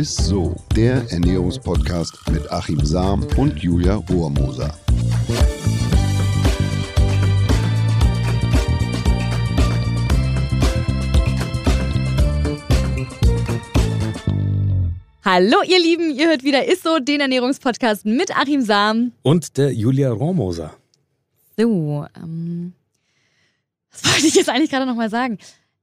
ist so, der Ernährungspodcast mit Achim Sam und Julia Rohrmoser. Hallo ihr Lieben, ihr hört wieder Ist so, den Ernährungspodcast mit Achim Sam. Und der Julia Rohrmoser. So, ähm, was wollte ich jetzt eigentlich gerade nochmal sagen?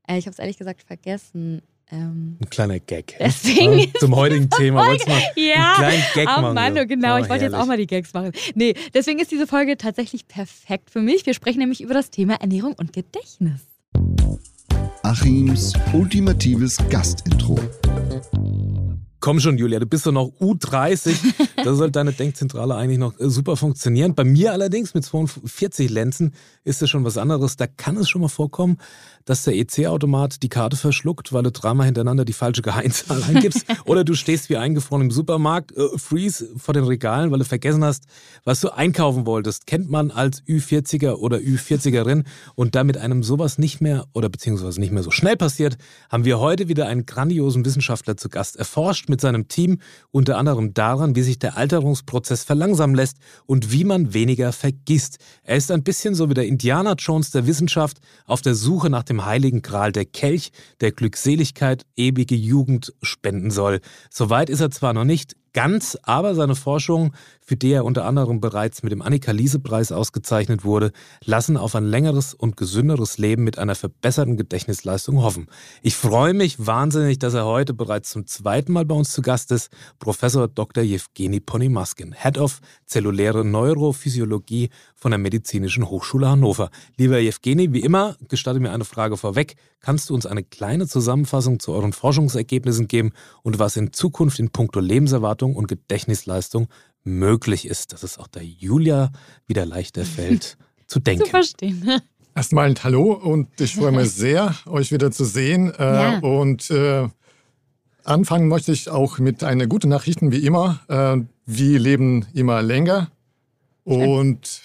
Äh, ich habe es ehrlich gesagt vergessen. Ähm, Ein kleiner Gag. Deswegen Ja, zum heutigen Thema. Wolltest mal ja, einen kleinen Gag oh machen. Oh, genau. Oh, ich wollte jetzt herrlich. auch mal die Gags machen. Nee, deswegen ist diese Folge tatsächlich perfekt für mich. Wir sprechen nämlich über das Thema Ernährung und Gedächtnis. Achims ultimatives Gastintro. Komm schon, Julia, du bist doch noch U30. Da soll deine Denkzentrale eigentlich noch äh, super funktionieren. Bei mir allerdings mit 42 Lenzen ist das schon was anderes. Da kann es schon mal vorkommen, dass der EC-Automat die Karte verschluckt, weil du dreimal hintereinander die falsche Geheimzahl eingibst. Oder du stehst wie eingefroren im Supermarkt, äh, freeze vor den Regalen, weil du vergessen hast, was du einkaufen wolltest. Kennt man als Ü40er oder Ü40erin. Und da mit einem sowas nicht mehr oder beziehungsweise nicht mehr so schnell passiert, haben wir heute wieder einen grandiosen Wissenschaftler zu Gast erforscht mit seinem Team unter anderem daran, wie sich der Alterungsprozess verlangsamen lässt und wie man weniger vergisst. Er ist ein bisschen so wie der Indiana Jones der Wissenschaft auf der Suche nach dem heiligen Gral, der Kelch, der Glückseligkeit, ewige Jugend spenden soll. Soweit ist er zwar noch nicht ganz, aber seine Forschung, für die er unter anderem bereits mit dem Annika-Liese-Preis ausgezeichnet wurde, lassen auf ein längeres und gesünderes Leben mit einer verbesserten Gedächtnisleistung hoffen. Ich freue mich wahnsinnig, dass er heute bereits zum zweiten Mal bei uns zu Gast ist, Professor Dr. Jewgeni Ponymaskin, Head of Zelluläre Neurophysiologie von der Medizinischen Hochschule Hannover. Lieber Jewgeni, wie immer, gestatte mir eine Frage vorweg. Kannst du uns eine kleine Zusammenfassung zu euren Forschungsergebnissen geben und was in Zukunft in puncto Lebenserwartung und Gedächtnisleistung möglich ist, dass es auch der Julia wieder leichter fällt zu denken. Zu verstehen. Erstmal ein Hallo und ich freue mich sehr, euch wieder zu sehen. Äh, Ja. Und äh, anfangen möchte ich auch mit einer guten Nachricht, wie immer. Äh, wir leben immer länger. Und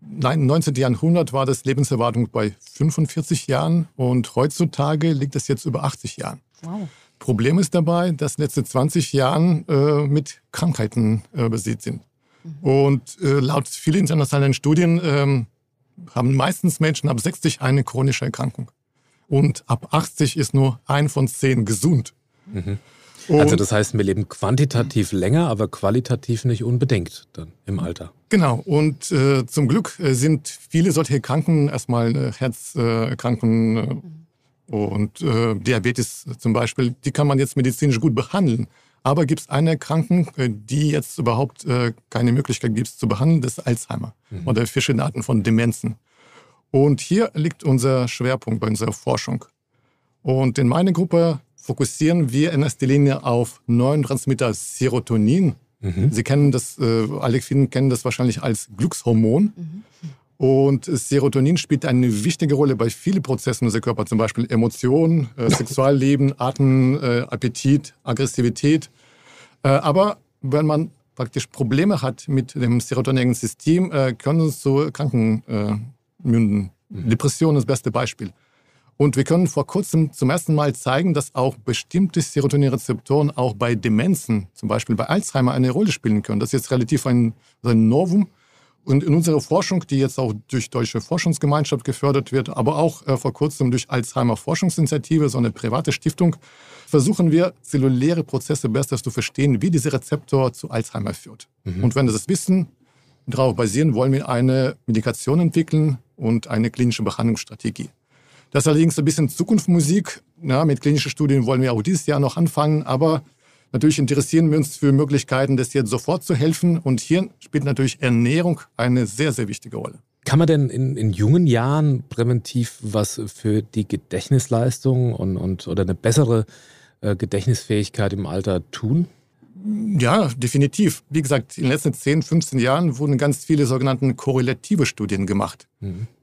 nein, im 19. Jahrhundert war das Lebenserwartung bei 45 Jahren und heutzutage liegt es jetzt über 80 Jahren. Wow. Problem ist dabei, dass letzte 20 Jahren äh, mit Krankheiten äh, besät sind. Und äh, laut vielen internationalen Studien ähm, haben meistens Menschen ab 60 eine chronische Erkrankung. Und ab 80 ist nur ein von zehn gesund. Und, Also das heißt, wir leben quantitativ länger, aber qualitativ nicht unbedingt dann im Alter. genau. Und äh, zum Glück äh, sind viele solche Kranken erstmal äh, Herzerkranken äh, und äh, Diabetes zum Beispiel, die kann man jetzt medizinisch gut behandeln. Aber gibt es eine Erkrankung, äh, die jetzt überhaupt äh, keine Möglichkeit gibt zu behandeln, das ist Alzheimer oder verschiedene Arten von Demenzen. Und hier liegt unser Schwerpunkt bei unserer Forschung. Und in meiner Gruppe fokussieren wir in erster Linie auf Neurotransmitter Serotonin. Sie kennen das, äh, alle kennen das wahrscheinlich als Glückshormon. Und Serotonin spielt eine wichtige Rolle bei vielen Prozessen unseres Körpers, zum Beispiel Emotionen, äh, Sexualleben, Atem, äh, Appetit, Aggressivität. Äh, aber wenn man praktisch Probleme hat mit dem serotoninischen System, äh, können es zu Kranken äh, münden. Depression ist das beste Beispiel. Und wir können vor kurzem zum ersten Mal zeigen, dass auch bestimmte Serotoninrezeptoren auch bei Demenzen, zum Beispiel bei Alzheimer, eine Rolle spielen können. Das ist jetzt relativ ein, ein Novum. Und in unserer Forschung, die jetzt auch durch Deutsche Forschungsgemeinschaft gefördert wird, aber auch äh, vor kurzem durch Alzheimer Forschungsinitiative, so eine private Stiftung, versuchen wir, zelluläre Prozesse besser zu verstehen, wie dieser Rezeptor zu Alzheimer führt. Und wenn wir das wissen, darauf basieren, wollen wir eine Medikation entwickeln und eine klinische Behandlungsstrategie. Das ist allerdings ein bisschen Zukunftsmusik. Ja, mit klinischen Studien wollen wir auch dieses Jahr noch anfangen, aber natürlich interessieren wir uns für Möglichkeiten, das jetzt sofort zu helfen. Und hier spielt natürlich Ernährung eine sehr, sehr wichtige Rolle. Kann man denn in, in jungen Jahren präventiv was für die Gedächtnisleistung und, und oder eine bessere äh, Gedächtnisfähigkeit im Alter tun? Ja, definitiv. Wie gesagt, in den letzten 10, 15 Jahren wurden ganz viele sogenannte korrelative Studien gemacht.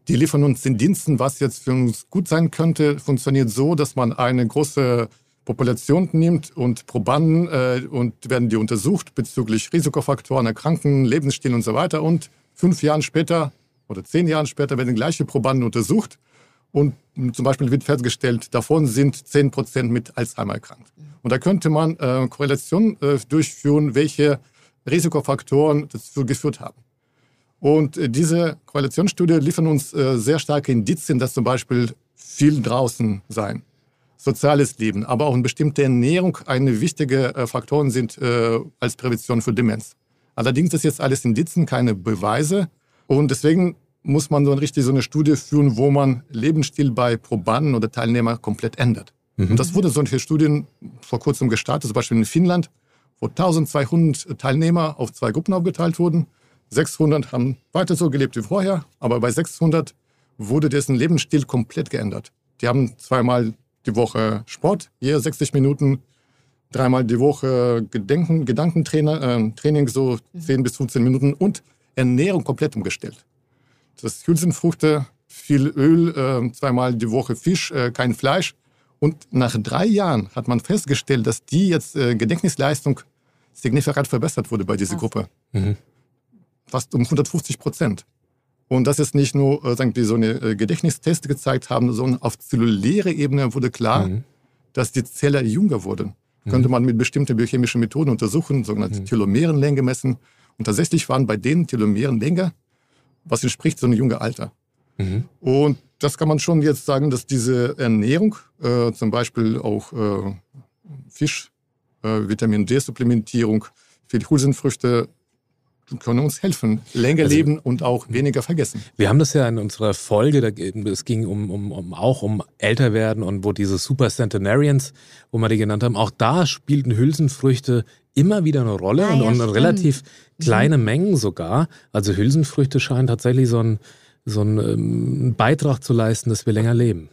Die liefern uns den Diensten, was jetzt für uns gut sein könnte, funktioniert so, dass man eine große Population nimmt und Probanden äh, und werden die untersucht bezüglich Risikofaktoren, Erkrankungen, Lebensstil und so weiter. Und fünf Jahren später oder zehn Jahren später werden gleiche Probanden untersucht Und zum Beispiel wird festgestellt, davon sind 10 Prozent mit Alzheimer erkrankt. Und da könnte man äh, Korrelationen äh, durchführen, welche Risikofaktoren dazu geführt haben. Und äh, diese Korrelationsstudie liefern uns äh, sehr starke Indizien, dass zum Beispiel viel draußen sein, soziales Leben, aber auch eine bestimmte Ernährung eine wichtige äh, Faktoren sind äh, als Prävention für Demenz. Allerdings ist jetzt alles Indizien, keine Beweise. Und deswegen muss man so richtig so eine Studie führen, wo man Lebensstil bei Probanden oder Teilnehmern komplett ändert. Mhm. Und das wurde solche Studien vor kurzem gestartet, zum Beispiel in Finnland, wo 1200 Teilnehmer auf zwei Gruppen aufgeteilt wurden. 600 haben weiter so gelebt wie vorher, aber bei 600 wurde dessen Lebensstil komplett geändert. Die haben zweimal die Woche Sport, je 60 Minuten, dreimal die Woche Gedenken, Gedankentraining, äh, so 10 bis 15 Minuten und Ernährung komplett umgestellt. Das Hülsenfrüchte, viel Öl, äh, zweimal die Woche Fisch, äh, kein Fleisch. Und nach drei Jahren hat man festgestellt, dass die jetzt äh, Gedächtnisleistung signifikant verbessert wurde bei dieser Ach. Gruppe. Mhm. Fast um 150 Prozent. Und das ist nicht nur, äh, sagen wir, so eine äh, Gedächtnisteste gezeigt haben, sondern auf zellulärer Ebene wurde klar, mhm. dass die Zelle jünger wurden. Mhm. Könnte man mit bestimmten biochemischen Methoden untersuchen, sogenannte mhm. Telomerenlänge messen. Und tatsächlich waren bei denen Telomerenlänge was entspricht so einem jungen Alter. Mhm. Und das kann man schon jetzt sagen, dass diese Ernährung, äh, zum Beispiel auch äh, Fisch, äh, Vitamin D-Supplementierung, die Hülsenfrüchte, können uns helfen, länger also, leben und auch weniger vergessen. Wir haben das ja in unserer Folge, da, es ging um, um, um auch um älter werden und wo diese Super Centenarians, wo wir die genannt haben, auch da spielten Hülsenfrüchte immer wieder eine Rolle ah, und, ja, und relativ mhm. kleine Mengen sogar. Also Hülsenfrüchte scheinen tatsächlich so einen so ähm, Beitrag zu leisten, dass wir länger leben.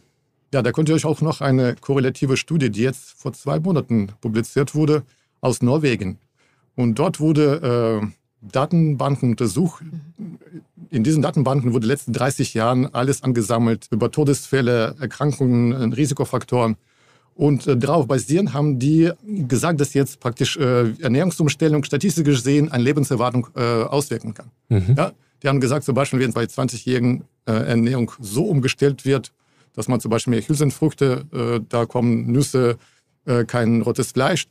Ja, da könnt ihr euch auch noch eine korrelative Studie, die jetzt vor zwei Monaten publiziert wurde, aus Norwegen. Und dort wurde äh, Datenbanken untersucht. In diesen Datenbanken wurde in den letzten 30 Jahren alles angesammelt über Todesfälle, Erkrankungen, Risikofaktoren. Und äh, darauf basierend haben die gesagt, dass jetzt praktisch äh, Ernährungsumstellung statistisch gesehen eine Lebenserwartung äh, auswirken kann. Mhm. Ja? Die haben gesagt, zum Beispiel, wenn bei 20-jährigen äh, Ernährung so umgestellt wird, dass man zum Beispiel mehr Hülsenfrüchte, äh, da kommen Nüsse, äh, kein rotes Fleisch,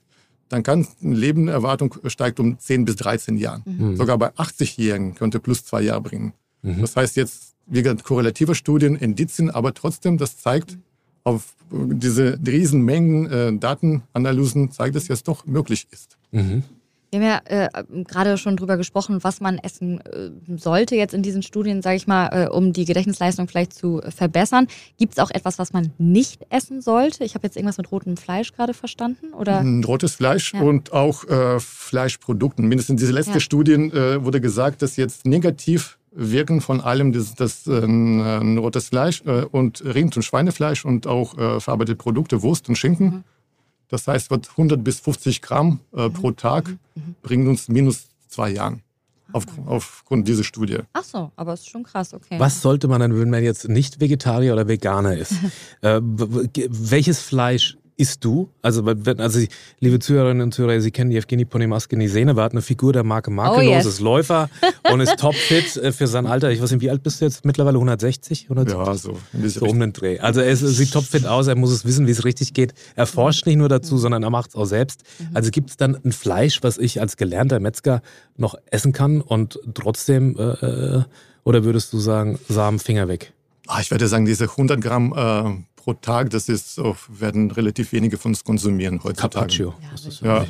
dann kann eine Lebenserwartung steigt um 10 bis 13 Jahren. Mhm. Sogar bei 80-Jährigen könnte plus zwei Jahre bringen. Mhm. Das heißt jetzt, wie gesagt, korrelative Studien, Indizien, aber trotzdem, das zeigt, auf diese Riesenmengen äh, Datenanalysen zeigt, dass es jetzt doch möglich ist. Mhm. Wir haben ja äh, gerade schon drüber gesprochen, was man essen äh, sollte jetzt in diesen Studien, sage ich mal, äh, um die Gedächtnisleistung vielleicht zu verbessern. Gibt es auch etwas, was man nicht essen sollte? Ich habe jetzt irgendwas mit rotem Fleisch gerade verstanden, oder? Rotes Fleisch ja. und auch äh, Fleischprodukten. Mindestens diese letzte ja. Studien äh, wurde gesagt, dass jetzt negativ wirken von allem das, das äh, rotes Fleisch äh, und Rind- und Schweinefleisch und auch verarbeitete Produkte, Wurst und Schinken. Mhm. Das heißt, wird 100 bis 50 Gramm äh, pro mhm. Tag mhm. mhm. bringen uns minus zwei Jahren. Auf, ah. aufgrund dieser Studie. Ach so, aber es ist schon krass, okay. Was sollte man dann, wenn man jetzt nicht Vegetarier oder Veganer ist? äh, welches Fleisch isst du? Also, also liebe Zuhörerinnen und Zuhörer, Sie kennen die Evgeny Ponymaske Nisene, war eine Figur der Marke Makellos, oh yes. ist Läufer und ist topfit äh, für sein Alter. Ich weiß nicht, wie alt bist du jetzt? Mittlerweile 160? 170? Ja, so. So um den Dreh. Also er sieht topfit aus, er muss es wissen, wie es richtig geht. Er forscht nicht nur dazu, sondern er macht es auch selbst. Mhm. Also gibt es dann ein Fleisch, was ich als gelernter Metzger noch essen kann und trotzdem, äh, äh oder würdest du sagen, Samen, Finger weg? Ah, ich würde sagen, diese 100 Gramm äh, pro Tag, das ist, werden relativ wenige von uns konsumieren heutzutage. Carpaccio. Ja.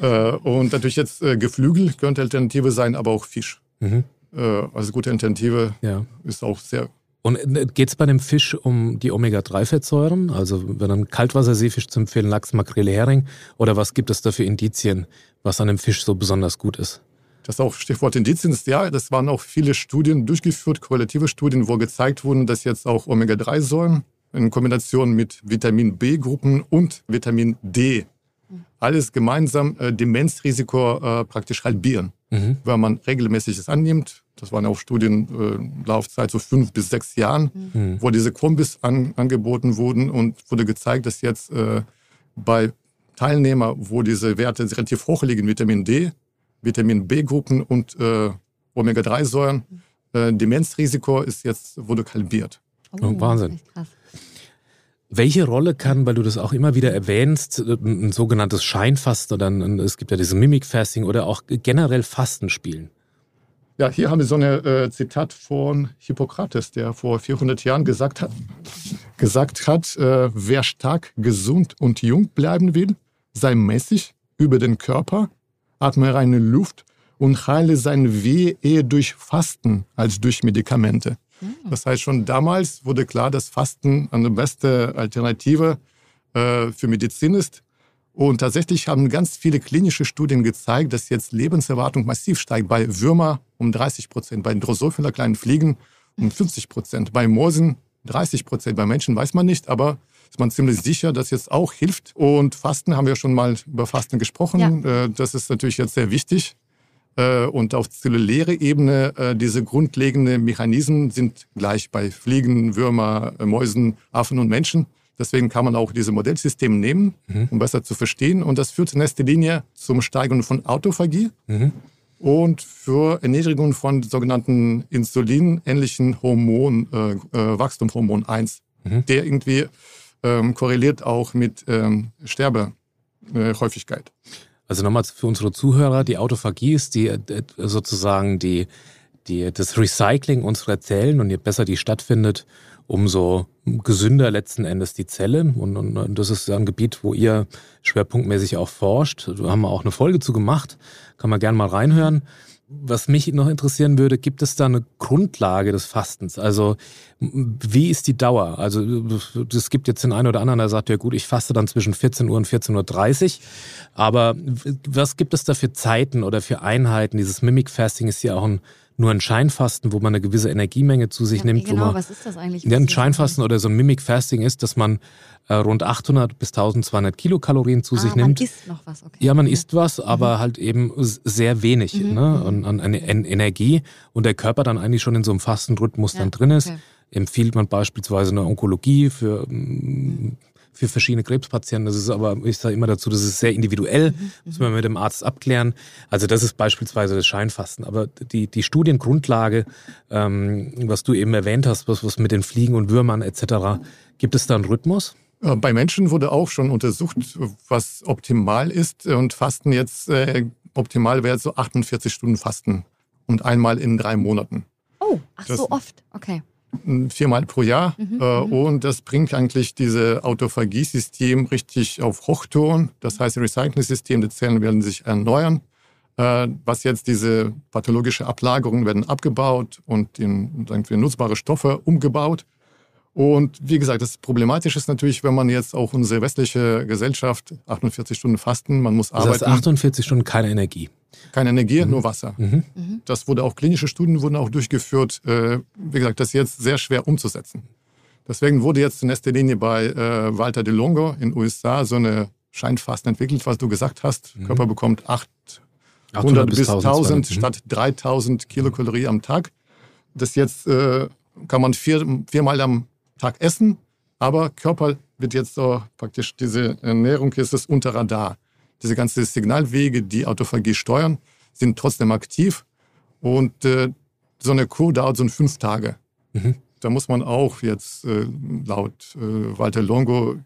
ja. Äh, und natürlich jetzt äh, Geflügel könnte Alternative sein, aber auch Fisch. Mhm. Äh, also gute Alternative ja. ist auch sehr und geht es bei dem Fisch um die Omega-3-Fettsäuren? Also wenn ein Kaltwasserseefisch zu empfehlen, Lachs, Makrele, Hering? Oder was gibt es da für Indizien, was an dem Fisch so besonders gut ist? Das ist auch Stichwort Indizien ist ja, das waren auch viele Studien durchgeführt, korrelative Studien, wo gezeigt wurden, dass jetzt auch Omega-3-Säuren in Kombination mit Vitamin B-Gruppen und Vitamin D alles gemeinsam äh, Demenzrisiko äh, praktisch halbieren, mhm. wenn man regelmäßig es annimmt. Das waren auch Studien, äh, Laufzeit so fünf bis sechs Jahren, mhm. wo diese Kombis an, angeboten wurden und wurde gezeigt, dass jetzt äh, bei Teilnehmern, wo diese Werte relativ hoch liegen, Vitamin D, Vitamin B-Gruppen und äh, Omega-3-Säuren, äh, Demenzrisiko ist jetzt, wurde halbiert. Oh, Wahnsinn. Krass. Welche Rolle kann, weil du das auch immer wieder erwähnst, ein sogenanntes Scheinfasten oder ein, es gibt ja diese Mimic-Fasting oder auch generell Fasten spielen? Ja, hier haben wir so ein äh, Zitat von Hippokrates, der vor 400 Jahren gesagt hat, gesagt hat äh, wer stark, gesund und jung bleiben will, sei mäßig über den Körper, atme reine Luft und heile sein Weh eher durch Fasten als durch Medikamente. Das heißt, schon damals wurde klar, dass Fasten eine beste Alternative äh, für Medizin ist. Und tatsächlich haben ganz viele klinische Studien gezeigt, dass jetzt Lebenserwartung massiv steigt. Bei Würmer um 30 Prozent, bei Drosophila kleinen Fliegen um 50 Prozent, bei Moosen 30 Prozent, bei Menschen weiß man nicht, aber ist man ziemlich sicher, dass jetzt auch hilft. Und Fasten haben wir schon mal über Fasten gesprochen. Ja. Äh, das ist natürlich jetzt sehr wichtig. Äh, und auf zelluläre Ebene, äh, diese grundlegenden Mechanismen sind gleich bei Fliegen, Würmer, äh, Mäusen, Affen und Menschen. Deswegen kann man auch diese Modellsysteme nehmen, mhm. um besser zu verstehen. Und das führt in erster Linie zum Steigern von Autophagie mhm. und für Erniedrigung von sogenannten insulinähnlichen Hormon, äh, Wachstumhormon 1, mhm. der irgendwie ähm, korreliert auch mit ähm, Sterbehäufigkeit. Also nochmal für unsere Zuhörer, die Autophagie ist die, äh, sozusagen die, die, das Recycling unserer Zellen und je besser die stattfindet, umso gesünder letzten Endes die Zelle. Und, und, das ist ein Gebiet, wo ihr schwerpunktmäßig auch forscht. Da haben wir auch eine Folge zu gemacht. Kann man gerne mal reinhören was mich noch interessieren würde, gibt es da eine Grundlage des Fastens? Also wie ist die Dauer? Also es gibt jetzt den einen oder anderen, der sagt, ja gut, ich faste dann zwischen 14 Uhr und 14.30 Uhr. Aber was gibt es da für Zeiten oder für Einheiten? Dieses Mimic Fasting ist ja auch ein nur ein Scheinfasten, wo man eine gewisse Energiemenge zu sich ja, nimmt. Genau, man, was ist das eigentlich? Ja, ein Scheinfasten oder so ein Mimic Fasting ist, dass man äh, rund 800 bis 1200 Kilokalorien zu ah, sich nimmt. Man isst noch was, okay. Ja, man isst was, aber mhm. halt eben sehr wenig mhm. ne, an, an, an, Energie und der Körper dann eigentlich schon in so einem Fastenrhythmus ja, dann drin ist. Okay. Empfiehlt man beispielsweise eine Onkologie für mhm für verschiedene Krebspatienten. Das ist aber, ich sage immer dazu, das ist sehr individuell, mhm. muss man mit dem Arzt abklären. Also das ist beispielsweise das Scheinfasten. Aber die, die Studiengrundlage, ähm, was du eben erwähnt hast, was, was mit den Fliegen und Würmern etc., gibt es da einen Rhythmus? Bei Menschen wurde auch schon untersucht, was optimal ist. Und Fasten jetzt, äh, optimal wäre so 48 Stunden Fasten und einmal in drei Monaten. Oh, ach das, so oft, okay viermal pro Jahr. Mhm, äh, mhm. und das bringt eigentlich diese Autophagie-System richtig auf Hochton. Das heißt, das Recycling-System, die Zellen werden sich erneuern. Äh, was jetzt diese pathologische Ablagerungen werden abgebaut und in, in nutzbare Stoffe umgebaut. Und wie gesagt, das Problematische ist natürlich, wenn man jetzt auch unsere westliche Gesellschaft 48 Stunden fasten, man muss das heißt arbeiten. 48 Stunden keine Energie. Keine Energie, mhm. nur Wasser. Mhm. mhm. Das wurde auch, klinische Studien wurden auch durchgeführt. Äh, wie gesagt, das ist jetzt sehr schwer umzusetzen. Deswegen wurde jetzt in erster Linie bei äh, Walter de Longo in den USA so eine Scheinfasten entwickelt, was du gesagt hast. Mhm. Körper bekommt 800 bis 1000 mhm. statt 3000 Kilokalorien am Tag. Das jetzt äh, kann man vier, viermal am Tag essen, aber Körper wird jetzt so praktisch, diese Ernährung ist es unter Radar. Diese ganzen Signalwege, die Autophagie steuern, sind trotzdem aktiv und äh, so eine Kur dauert so fünf Tage. Mhm. Da muss man auch jetzt äh, laut äh, Walter Longo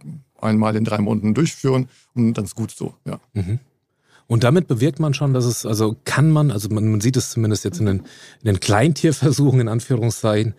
einmal in drei Monaten durchführen und dann ist gut so, ja. Mhm. Und damit bewirkt man schon, dass es, also kann man, also man, man sieht es zumindest jetzt in den, in den Kleintierversuchen in Anführungszeichen,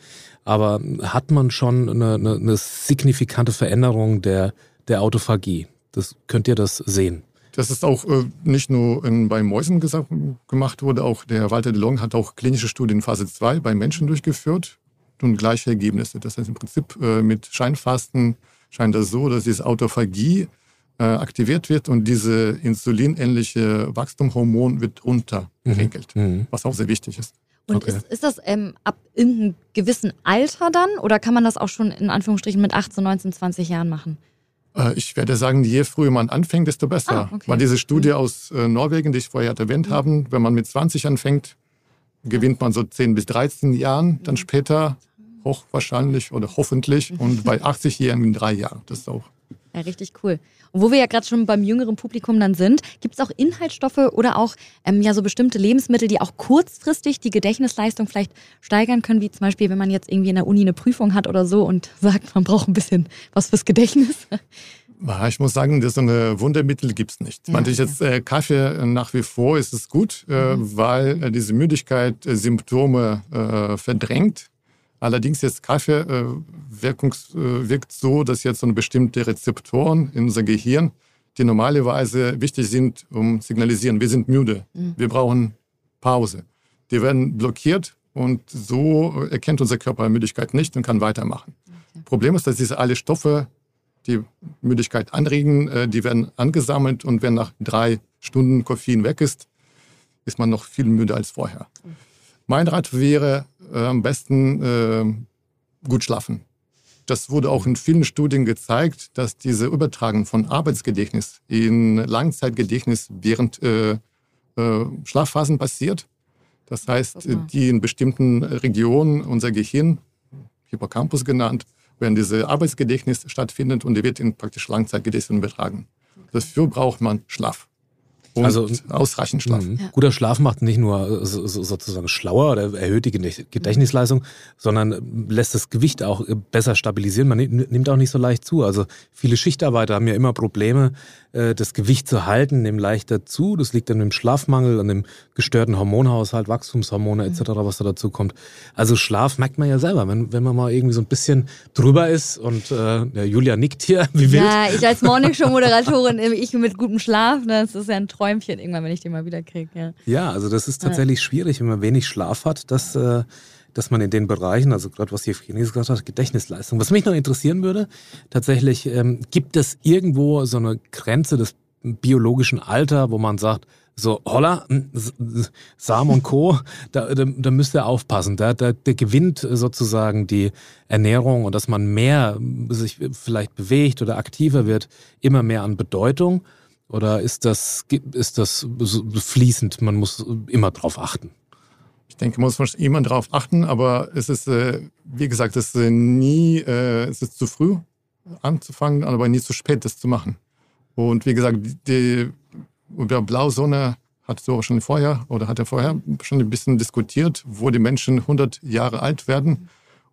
aber hat man schon eine, eine, eine signifikante Veränderung der, der Autophagie? Das, könnt ihr das sehen? Das ist auch äh, nicht nur in, bei Mäusen gesagt, gemacht wurde, auch der Walter de Long hat auch klinische Studien Phase 2 bei Menschen durchgeführt und gleiche Ergebnisse. Das heißt im Prinzip äh, mit Scheinfasten scheint das so, dass diese Autophagie äh, aktiviert wird und diese insulinähnliche Wachstumhormon wird runtergeregelt, mhm. was auch sehr wichtig ist. Und okay. ist, ist das ähm, ab irgendeinem gewissen Alter dann oder kann man das auch schon in Anführungsstrichen mit 18, 19, 20 Jahren machen? Äh, ich werde sagen, je früher man anfängt, desto besser. Ah, okay. Weil diese Studie mhm. aus äh, Norwegen, die ich vorher erwähnt mhm. habe, wenn man mit 20 anfängt, gewinnt man so 10 bis 13 Jahren, dann mhm. später hochwahrscheinlich oder hoffentlich und bei 80-Jährigen in drei Jahren. Das ist auch Ja, richtig cool. Und wo wir ja gerade schon beim jüngeren Publikum dann sind, gibt es auch Inhaltsstoffe oder auch ähm, ja so bestimmte Lebensmittel, die auch kurzfristig die Gedächtnisleistung vielleicht steigern können, wie zum Beispiel, wenn man jetzt irgendwie in der Uni eine Prüfung hat oder so und sagt, man braucht ein bisschen was fürs Gedächtnis. Ich muss sagen, so eine Wundermittel gibt es nicht. Ja, Meinte ich jetzt äh, Kaffee nach wie vor ist es gut, äh, mhm. weil äh, diese Müdigkeit äh, Symptome äh, verdrängt. Allerdings jetzt Kaffee äh, wirkungs, wirkt so, dass jetzt so bestimmte Rezeptoren in unser Gehirn, die normalerweise wichtig sind, um signalisieren, wir sind müde, mhm. wir brauchen Pause. Die werden blockiert und so erkennt unser Körper Müdigkeit nicht und kann weitermachen. Okay. Problem ist, dass diese alle Stoffe die Müdigkeit anregen. Äh, die werden angesammelt und wenn nach drei Stunden Koffein weg ist, ist man noch viel müder als vorher. Mein Rat wäre äh, am besten äh, gut schlafen. Das wurde auch in vielen Studien gezeigt, dass diese Übertragung von Arbeitsgedächtnis in Langzeitgedächtnis während äh, äh, Schlafphasen passiert. Das heißt, die in bestimmten Regionen unser Gehirn, Hippocampus genannt, wenn diese Arbeitsgedächtnis stattfindet und die wird in praktisch Langzeitgedächtnis übertragen. Dafür braucht man Schlaf. Und also ausreichend Schlaf. Ja. Mhm. Guter Schlaf macht nicht nur sozusagen schlauer oder erhöht die Gedächtnisleistung, sondern lässt das Gewicht auch besser stabilisieren. Man nimmt auch nicht so leicht zu. Also viele Schichtarbeiter haben ja immer Probleme, äh, das Gewicht zu halten, nehmen leichter zu. Das liegt dann im Schlafmangel, an dem gestörten Hormonhaushalt, Wachstumshormone etc., was da dazu kommt. Also Schlaf merkt man ja selber, wenn, wenn man mal irgendwie so ein bisschen drüber ist und äh, Julia nickt hier, wie wild. Ja, ich als Morningshow-Moderatorin, ich mit gutem Schlaf, ne, das ist ja ein Träumchen irgendwann, wenn ich den mal wieder kriege. Ja. ja, also das ist tatsächlich ja. schwierig, wenn man wenig Schlaf hat, dass... Äh, dass man in den Bereichen, also gerade was Jevgeny gesagt hat, Gedächtnisleistung. Was mich noch interessieren würde, tatsächlich, ähm, gibt es irgendwo so eine Grenze des biologischen Alter, wo man sagt, so, holla, hm, Sam und Co., da, da, da müsst ihr aufpassen. Da, da, der gewinnt sozusagen die Ernährung und dass man mehr sich vielleicht bewegt oder aktiver wird, immer mehr an Bedeutung. Oder ist das, ist das fließend? Man muss immer drauf achten. Ich denke, muss man immer darauf achten, aber es ist, äh, wie gesagt, es ist nie, äh, es ist zu früh anzufangen, aber nie zu spät, das zu machen. Und wie gesagt, die, über Blausonne hat so schon vorher oder hat er vorher schon ein bisschen diskutiert, wo die Menschen 100 Jahre alt werden.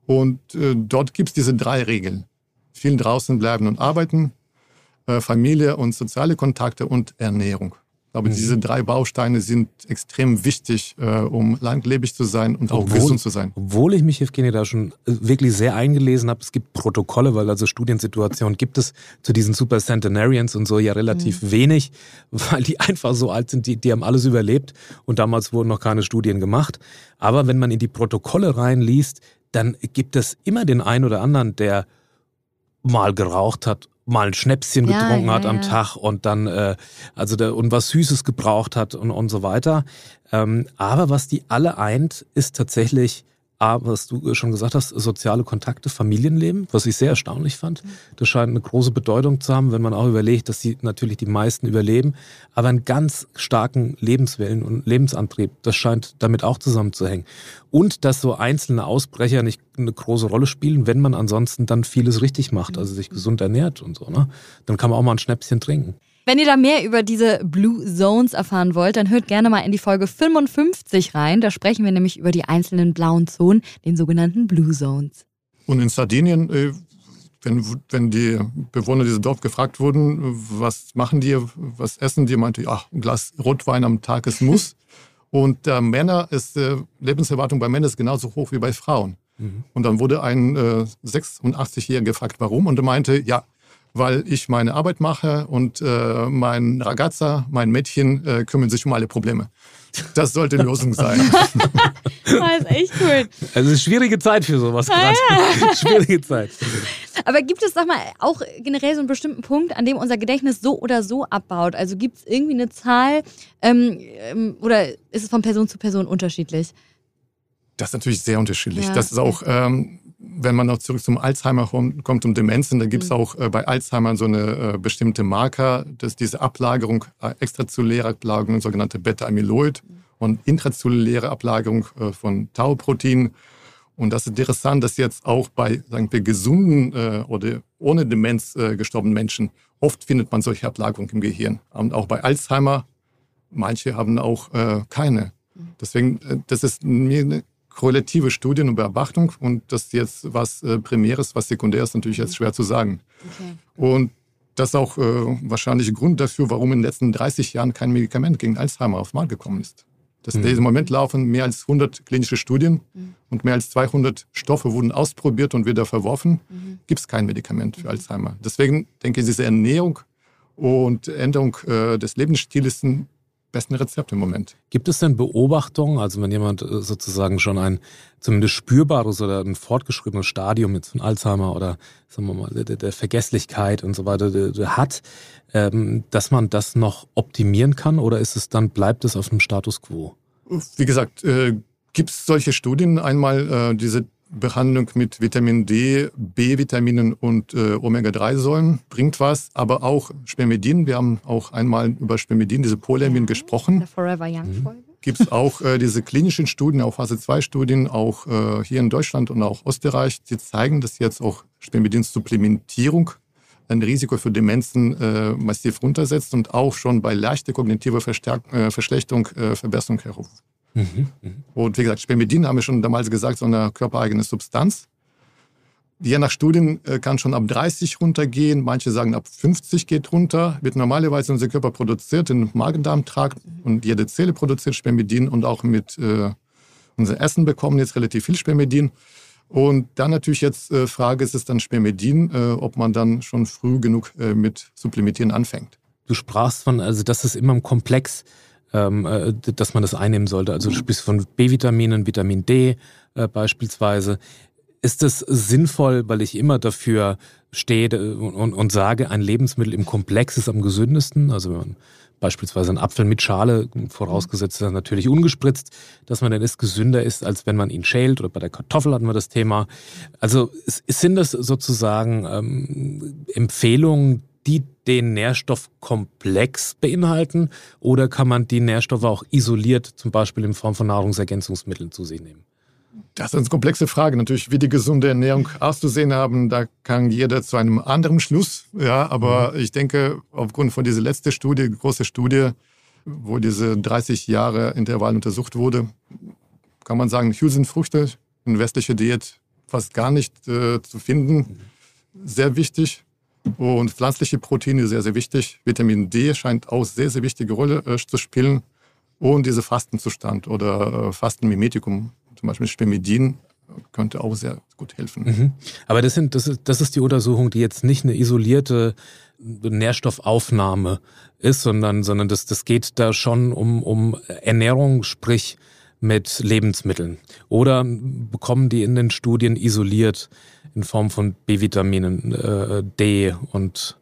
Und äh, dort gibt es diese drei Regeln. Viel draußen bleiben und arbeiten, Familie und soziale Kontakte und Ernährung. Aber mhm. diese drei Bausteine sind extrem wichtig, äh, um langlebig zu sein und auch obwohl, gesund zu sein. Obwohl ich mich, Evgeny, da schon äh, wirklich sehr eingelesen habe, es gibt Protokolle, weil also Studiensituationen gibt es zu diesen Super Centenarians und so ja relativ mhm. wenig, weil die einfach so alt sind, die, die haben alles überlebt und damals wurden noch keine Studien gemacht. Aber wenn man in die Protokolle reinliest, dann gibt es immer den einen oder anderen, der mal geraucht hat mal ein Schnäpschen ja, getrunken ja, hat am ja. Tag und dann äh, also der, und was Süßes gebraucht hat und, und so weiter. Ähm, aber was die alle eint, ist tatsächlich A, was du schon gesagt hast, soziale Kontakte, Familienleben, was ich sehr erstaunlich fand. Das scheint eine große Bedeutung zu haben, wenn man auch überlegt, dass sie natürlich die meisten überleben, aber einen ganz starken Lebenswillen und Lebensantrieb, das scheint damit auch zusammenzuhängen. Und dass so einzelne Ausbrecher nicht eine große Rolle spielen, wenn man ansonsten dann vieles richtig macht, also sich gesund ernährt und so, ne? Dann kann man auch mal ein Schnäpschen trinken. Wenn ihr da mehr über diese Blue Zones erfahren wollt, dann hört gerne mal in die Folge 55 rein. Da sprechen wir nämlich über die einzelnen blauen Zonen, den sogenannten Blue Zones. Und in Sardinien, äh, wenn, wenn die Bewohner dieses Dorf gefragt wurden, was machen die, was essen die, meinte, ach, ein Glas Rotwein am Tag ist Muss. Und der Männer ist, äh, Lebenserwartung bei Männern ist genauso hoch wie bei Frauen. Mhm. Und dann wurde ein äh, 86-Jähriger gefragt, warum? Und er meinte, ja, weil ich meine Arbeit mache und äh, mein Ragazza, mein Mädchen äh, kümmern sich um alle Probleme. Das sollte Lösung sein. das ist echt cool. Also es ist eine schwierige Zeit für sowas gerade. Ja. schwierige Zeit. Aber gibt es, sag mal, auch generell so einen bestimmten Punkt, an dem unser Gedächtnis so oder so abbaut? Also gibt es irgendwie eine Zahl ähm, ähm, oder ist es von Person zu Person unterschiedlich? Das ist natürlich sehr unterschiedlich. Ja. Das ist auch ähm, wenn man noch zurück zum Alzheimer kommt und Demenzen, da gibt es mhm. auch äh, bei Alzheimer so eine äh, bestimmte Marker, dass diese Ablagerung, äh, extrazelluläre Ablagerung, sogenannte Beta-Amyloid mhm. und intrazelluläre Ablagerung äh, von Tau-Protein. Und das ist interessant, dass jetzt auch bei sagen wir, gesunden äh, oder ohne Demenz äh, gestorbenen Menschen. Oft findet man solche Ablagerungen im Gehirn. Und auch bei Alzheimer, manche haben auch äh, keine. Deswegen, äh, das ist eine korrelative Studie und Beobachtung und das jetzt was äh, Primäres, was Sekundäres, natürlich jetzt schwer zu sagen. Okay. Und das ist auch äh, wahrscheinlich ein Grund dafür, warum in den letzten 30 Jahren kein Medikament gegen Alzheimer auf den Markt gekommen ist. Das, mhm. Im Moment laufen mehr als 100 klinische Studien mhm. und mehr als 200 Stoffe wurden ausprobiert und wieder verworfen. Mhm. Gibt es kein Medikament für mhm. Alzheimer. Deswegen denke ich, diese Ernährung und Änderung äh, des Lebensstils ein besten Rezept im Moment. Gibt es denn Beobachtungen, also wenn jemand äh, sozusagen schon ein zumindest spürbares oder ein fortgeschrittenes Stadium jetzt von Alzheimer oder sagen wir mal der, der Vergesslichkeit und so weiter der, der hat, ähm, dass man das noch optimieren kann oder ist es dann bleibt es auf dem Status quo? Wie gesagt, äh, gibt es solche Studien einmal äh, diese Behandlung mit Vitamin D, B-Vitaminen und äh, Omega-3-Säuren bringt was, aber auch Spermidin. Wir haben auch einmal über Spermidin, diese Polyamин, ja, gesprochen. Der Forever Young-Folge. Mhm. Gibt es auch äh, diese klinischen Studien, auch Phase-2-Studien, auch äh, hier in Deutschland und auch Österreich, die zeigen, dass jetzt auch Spermidin-Supplementierung ein Risiko für Demenzen äh, massiv runtersetzt und auch schon bei leichter kognitiver Verstärk äh, Verschlechterung äh, Verbesserung herruft. Mhm, mh. Und wie gesagt, Spermidin haben wir schon damals gesagt, so eine körpereigene Substanz. Je nach Studien äh, kann schon ab 30 runtergehen, manche sagen ab 50 geht runter, wird normalerweise unser Körper produziert im Magen-Darm-Trakt und jede Zelle produziert Spermidin und auch mit äh, unser Essen bekommen jetzt relativ viel Spermidin. Und dann natürlich jetzt äh, Frage, ist es dann Spermidin, äh, ob man dann schon früh genug äh, mit Supplementieren anfängt. Du sprachst von, also das ist immer im Komplex ähm, äh, dass man das einnehmen sollte. Also du sprichst von B-Vitaminen, Vitamin D äh, beispielsweise. Ist es sinnvoll, weil ich immer dafür stehe und, und, und, sage, ein Lebensmittel im Komplex ist am gesündesten? Also wenn man beispielsweise einen Apfel mit Schale, vorausgesetzt ist natürlich ungespritzt, dass man dann ist gesünder ist, als wenn man ihn schält. Oder bei der Kartoffel hatten wir das Thema. Also sind das sozusagen ähm, Empfehlungen, die den Nährstoffkomplex beinhalten oder kann man die Nährstoffe auch isoliert, zum Beispiel in Form von Nahrungsergänzungsmitteln zu sich nehmen? Das ist eine komplexe Frage. Natürlich, wie die gesunde Ernährung auszusehen haben, da kann jeder zu einem anderen Schluss. Ja, aber mhm. ich denke, aufgrund von dieser letzten Studie, große Studie, wo diese 30 Jahre Intervall untersucht wurde, kann man sagen, Hülsenfrüchte in westlicher Diät fast gar nicht äh, zu finden. Mhm. Sehr wichtig. Und pflanzliche Proteine sehr, sehr wichtig. Vitamin D scheint auch sehr, sehr wichtige Rolle äh, zu spielen. Und dieser Fastenzustand oder äh, Fastenmimetikum, zum Beispiel Spermidin, könnte auch sehr gut helfen. Mhm. Aber das, sind, das, ist, das ist die Untersuchung, die jetzt nicht eine isolierte Nährstoffaufnahme ist, sondern, sondern das, das geht da schon um, um Ernährung, sprich mit Lebensmitteln. Oder bekommen die in den Studien isoliert in Form von B-Vitaminen, äh, D und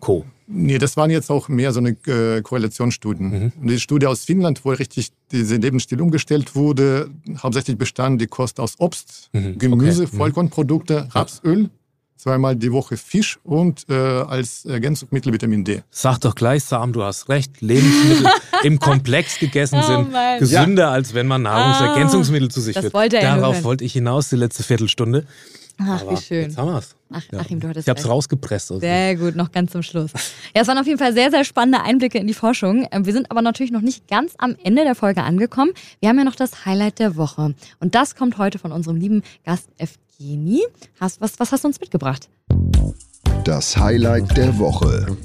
Co. Nee, das waren jetzt auch mehr so eine äh, Korrelationsstudien. Mhm. Die Studie aus Finnland, wo richtig dieser Lebensstil umgestellt wurde, hauptsächlich bestand die Kost aus Obst, mhm. Gemüse, okay. Mhm. Vollkornprodukte, Rapsöl, zweimal die Woche Fisch und äh, als Ergänzungsmittel Vitamin D. Sag doch gleich, Sam, du hast recht. Lebensmittel im Komplex gegessen oh sind gesünder, ja. als wenn man Nahrungsergänzungsmittel oh, zu sich das führt. Wollte er Darauf wollte ich hinaus die letzte Viertelstunde. Ach, Aber wie schön. Jetzt haben wir es. Ach, ja. Achim, du hattest Ich habe es rausgepresst. Also. Sehr gut, noch ganz zum Schluss. Ja, es waren auf jeden Fall sehr, sehr spannende Einblicke in die Forschung. Ähm, wir sind aber natürlich noch nicht ganz am Ende der Folge angekommen. Wir haben ja noch das Highlight der Woche. Und das kommt heute von unserem lieben Gast Evgeni. Hast, was, was hast du uns mitgebracht? Das Highlight der Woche.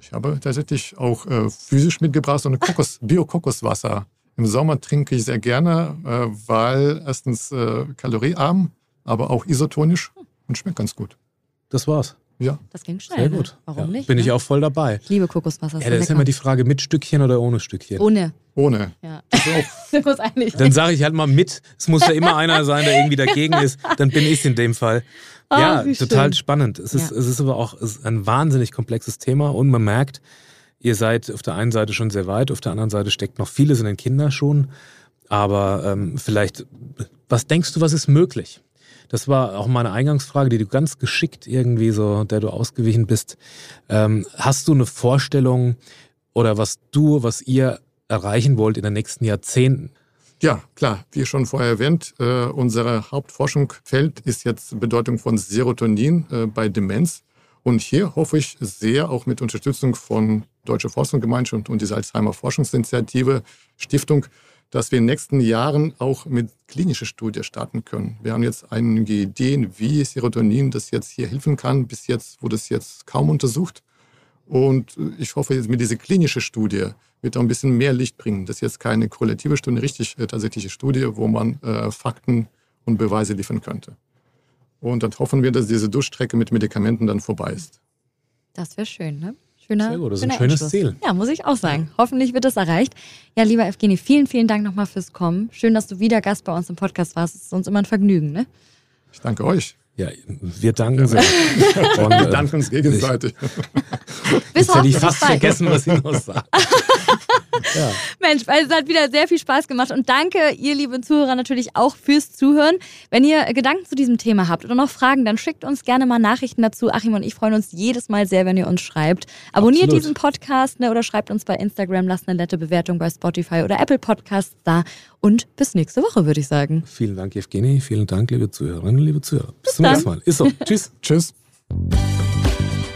Ich habe tatsächlich auch äh, physisch mitgebracht, so eine Kokos, Bio-Kokoswasser. Im Sommer trinke ich sehr gerne, äh, weil erstens äh, kaloriearm, aber auch isotonisch und schmeckt ganz gut. Das war's. Ja. Das ging schnell. Sehr ne? gut. Warum ja. nicht? Bin ne? ich auch voll dabei. Ich liebe Kokoswasser. Ja, das ist immer die Frage, mit Stückchen oder ohne Stückchen? Ohne. Ohne. Ja. Das muss eigentlich. Dann sage ich halt mal mit. Es muss ja immer einer sein, der irgendwie dagegen ist. Dann bin ich es in dem Fall. Oh, ja, total schön. spannend. Es ist, ja. es ist aber auch ist ein wahnsinnig komplexes Thema und man merkt, ihr seid auf der einen Seite schon sehr weit, auf der anderen Seite steckt noch vieles in den Kinderschuhen. Aber ähm, vielleicht, was denkst du, was ist möglich? Das war auch meine Eingangsfrage, die du ganz geschickt irgendwie so, der du ausgewichen bist. Ähm, hast du eine Vorstellung oder was du, was ihr erreichen wollt in den nächsten Jahrzehnten? Ja, klar, wie schon vorher erwähnt, äh, unsere Hauptforschungsfeld ist jetzt Bedeutung von Serotonin äh, bei Demenz. Und hier hoffe ich sehr, auch mit Unterstützung von Deutsche Forschungsgemeinschaft und dieser Alzheimer Forschungsinitiative Stiftung, dass wir in den nächsten Jahren auch mit klinischen Studien starten können. Wir haben jetzt einige Ideen, wie Serotonin das jetzt hier helfen kann. Bis jetzt wurde es jetzt kaum untersucht. Und ich hoffe, jetzt mit dieser klinischen Studie wird auch ein bisschen mehr Licht bringen. Das ist jetzt keine korrelative Studie, richtig äh, tatsächliche Studie, wo man äh, Fakten und Beweise liefern könnte. Und dann hoffen wir, dass diese Durchstrecke mit Medikamenten dann vorbei ist. Das wäre schön, ne? Schöner, Sehr gut, das ist ein schönes Endschluss. Ziel. Ja, muss ich auch sagen. Hoffentlich wird das erreicht. Ja, lieber Evgeny, vielen, vielen Dank nochmal fürs Kommen. Schön, dass du wieder Gast bei uns im Podcast warst. Es ist uns immer ein Vergnügen, ne? Ich danke euch. Ja, wir danken sehr. Und, Wir äh, danken uns gegenseitig. Bis Jetzt hätte ich fast bald. vergessen, was ich noch sage. ja. Mensch, also es hat wieder sehr viel Spaß gemacht und danke ihr liebe Zuhörer natürlich auch fürs Zuhören. Wenn ihr Gedanken zu diesem Thema habt oder noch Fragen, dann schickt uns gerne mal Nachrichten dazu. Achim und ich freuen uns jedes Mal sehr, wenn ihr uns schreibt. Abonniert Absolut. diesen Podcast ne, oder schreibt uns bei Instagram, lasst eine nette Bewertung bei Spotify oder Apple Podcasts da und bis nächste Woche, würde ich sagen. Vielen Dank, Evgeny. Vielen Dank, liebe Zuhörerinnen und liebe Zuhörer. Bis zum dann. nächsten Mal. Ist so. Tschüss. Tschüss.